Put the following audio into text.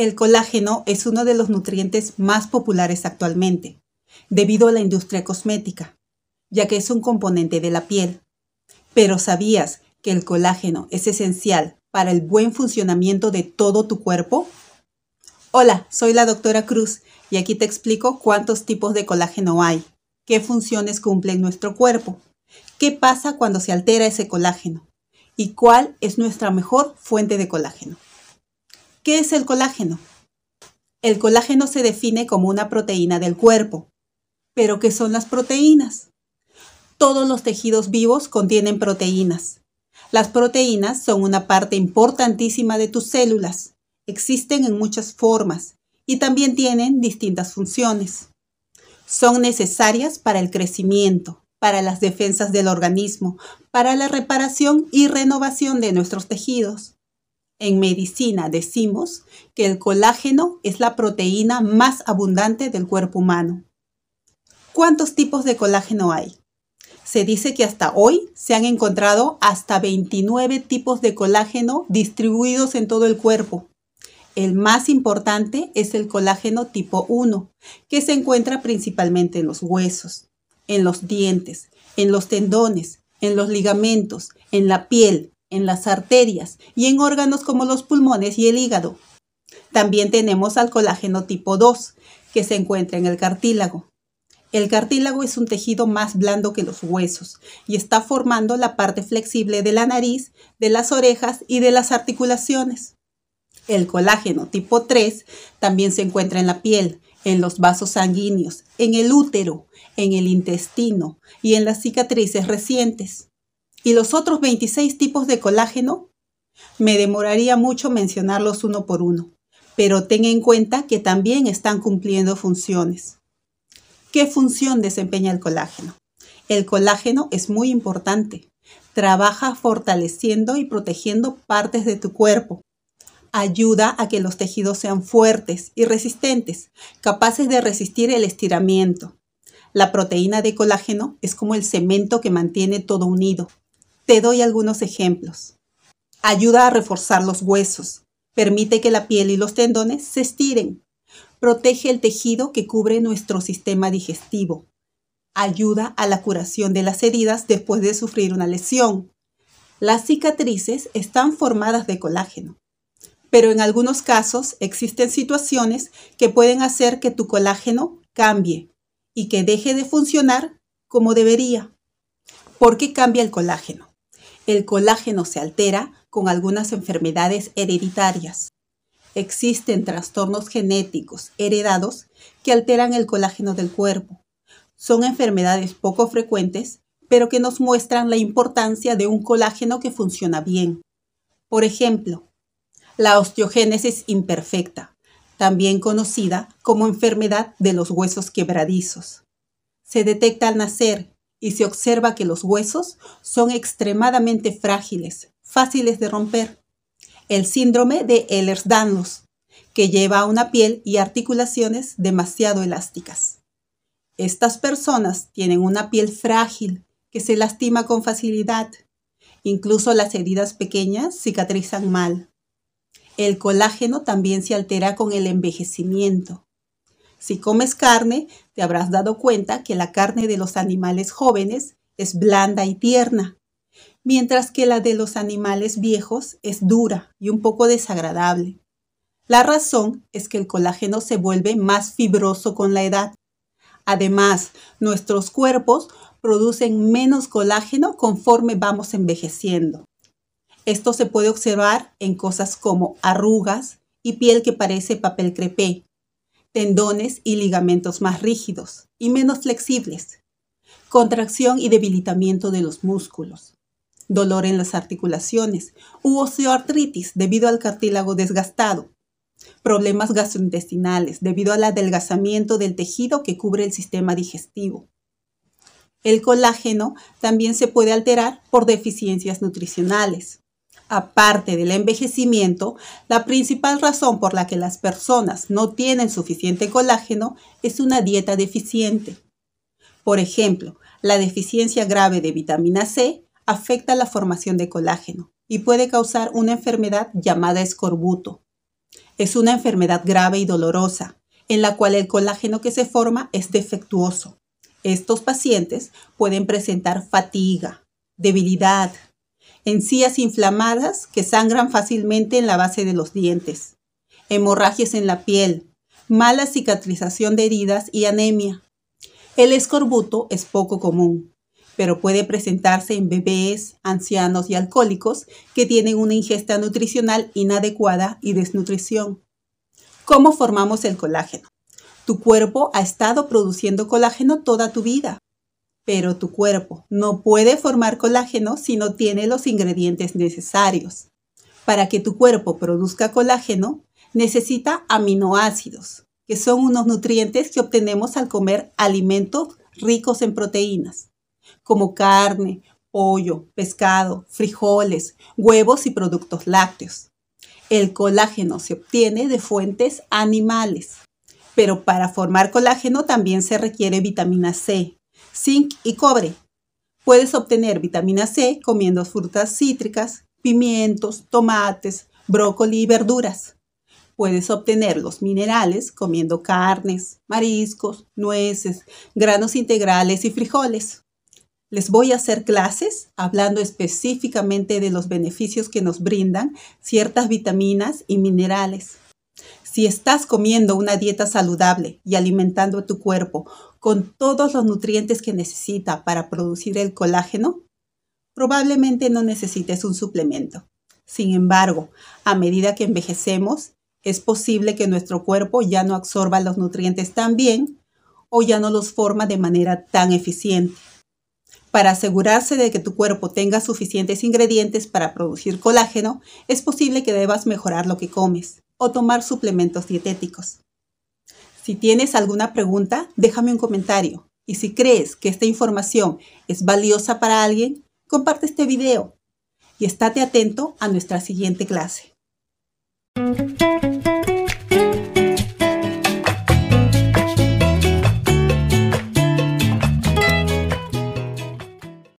El colágeno es uno de los nutrientes más populares actualmente, debido a la industria cosmética, ya que es un componente de la piel. Pero ¿sabías que el colágeno es esencial para el buen funcionamiento de todo tu cuerpo? Hola, soy la doctora Cruz y aquí te explico cuántos tipos de colágeno hay, qué funciones cumple en nuestro cuerpo, qué pasa cuando se altera ese colágeno y cuál es nuestra mejor fuente de colágeno. ¿Qué es el colágeno? El colágeno se define como una proteína del cuerpo. ¿Pero qué son las proteínas? Todos los tejidos vivos contienen proteínas. Las proteínas son una parte importantísima de tus células. Existen en muchas formas y también tienen distintas funciones. Son necesarias para el crecimiento, para las defensas del organismo, para la reparación y renovación de nuestros tejidos. En medicina decimos que el colágeno es la proteína más abundante del cuerpo humano. ¿Cuántos tipos de colágeno hay? Se dice que hasta hoy se han encontrado hasta 29 tipos de colágeno distribuidos en todo el cuerpo. El más importante es el colágeno tipo 1, que se encuentra principalmente en los huesos, en los dientes, en los tendones, en los ligamentos, en la piel, en las arterias y en órganos como los pulmones y el hígado. También tenemos al colágeno tipo 2, que se encuentra en el cartílago. El cartílago es un tejido más blando que los huesos y está formando la parte flexible de la nariz, de las orejas y de las articulaciones. El colágeno tipo 3 también se encuentra en la piel, en los vasos sanguíneos, en el útero, en el intestino y en las cicatrices recientes. ¿Y los otros 26 tipos de colágeno? Me demoraría mucho mencionarlos uno por uno, pero ten en cuenta que también están cumpliendo funciones. ¿Qué función desempeña el colágeno? El colágeno es muy importante. Trabaja fortaleciendo y protegiendo partes de tu cuerpo. Ayuda a que los tejidos sean fuertes y resistentes, capaces de resistir el estiramiento. La proteína de colágeno es como el cemento que mantiene todo unido, te doy algunos ejemplos. Ayuda a reforzar los huesos. Permite que la piel y los tendones se estiren. Protege el tejido que cubre nuestro sistema digestivo. Ayuda a la curación de las heridas después de sufrir una lesión. Las cicatrices están formadas de colágeno. Pero en algunos casos existen situaciones que pueden hacer que tu colágeno cambie y que deje de funcionar como debería. ¿Por qué cambia el colágeno? El colágeno se altera con algunas enfermedades hereditarias. Existen trastornos genéticos heredados que alteran el colágeno del cuerpo. Son enfermedades poco frecuentes, pero que nos muestran la importancia de un colágeno que funciona bien. Por ejemplo, la osteogénesis imperfecta, también conocida como enfermedad de los huesos quebradizos. Se detecta al nacer y se observa que los huesos son extremadamente frágiles, fáciles de romper. El síndrome de Ehlers-Danlos, que lleva a una piel y articulaciones demasiado elásticas. Estas personas tienen una piel frágil que se lastima con facilidad. Incluso las heridas pequeñas cicatrizan mal. El colágeno también se altera con el envejecimiento. Si comes carne, te habrás dado cuenta que la carne de los animales jóvenes es blanda y tierna, mientras que la de los animales viejos es dura y un poco desagradable. La razón es que el colágeno se vuelve más fibroso con la edad. Además, nuestros cuerpos producen menos colágeno conforme vamos envejeciendo. Esto se puede observar en cosas como arrugas y piel que parece papel crepé, tendones y ligamentos más rígidos y menos flexibles, contracción y debilitamiento de los músculos, dolor en las articulaciones u osteoartritis debido al cartílago desgastado, problemas gastrointestinales debido al adelgazamiento del tejido que cubre el sistema digestivo. El colágeno también se puede alterar por deficiencias nutricionales, aparte del envejecimiento, la principal razón por la que las personas no tienen suficiente colágeno es una dieta deficiente. Por ejemplo, la deficiencia grave de vitamina C afecta la formación de colágeno y puede causar una enfermedad llamada escorbuto. Es una enfermedad grave y dolorosa, en la cual el colágeno que se forma es defectuoso. Estos pacientes pueden presentar fatiga, debilidad, encías inflamadas que sangran fácilmente en la base de los dientes, hemorragias en la piel, mala cicatrización de heridas y anemia. El escorbuto es poco común, pero puede presentarse en bebés, ancianos y alcohólicos que tienen una ingesta nutricional inadecuada y desnutrición. ¿Cómo formamos el colágeno? Tu cuerpo ha estado produciendo colágeno toda tu vida, pero tu cuerpo no puede formar colágeno si no tiene los ingredientes necesarios. Para que tu cuerpo produzca colágeno, necesita aminoácidos, que son unos nutrientes que obtenemos al comer alimentos ricos en proteínas, como carne, pollo, pescado, frijoles, huevos y productos lácteos. El colágeno se obtiene de fuentes animales, pero para formar colágeno también se requiere vitamina C, zinc y cobre. Puedes obtener vitamina C comiendo frutas cítricas, pimientos, tomates, brócoli y verduras. Puedes obtener los minerales comiendo carnes, mariscos, nueces, granos integrales y frijoles. Les voy a hacer clases hablando específicamente de los beneficios que nos brindan ciertas vitaminas y minerales. Si estás comiendo una dieta saludable y alimentando a tu cuerpo con todos los nutrientes que necesita para producir el colágeno, probablemente no necesites un suplemento. Sin embargo, a medida que envejecemos, es posible que nuestro cuerpo ya no absorba los nutrientes tan bien o ya no los forma de manera tan eficiente. Para asegurarse de que tu cuerpo tenga suficientes ingredientes para producir colágeno, es posible que debas mejorar lo que comes o tomar suplementos dietéticos. Si tienes alguna pregunta, déjame un comentario. Y si crees que esta información es valiosa para alguien, comparte este video y estate atento a nuestra siguiente clase.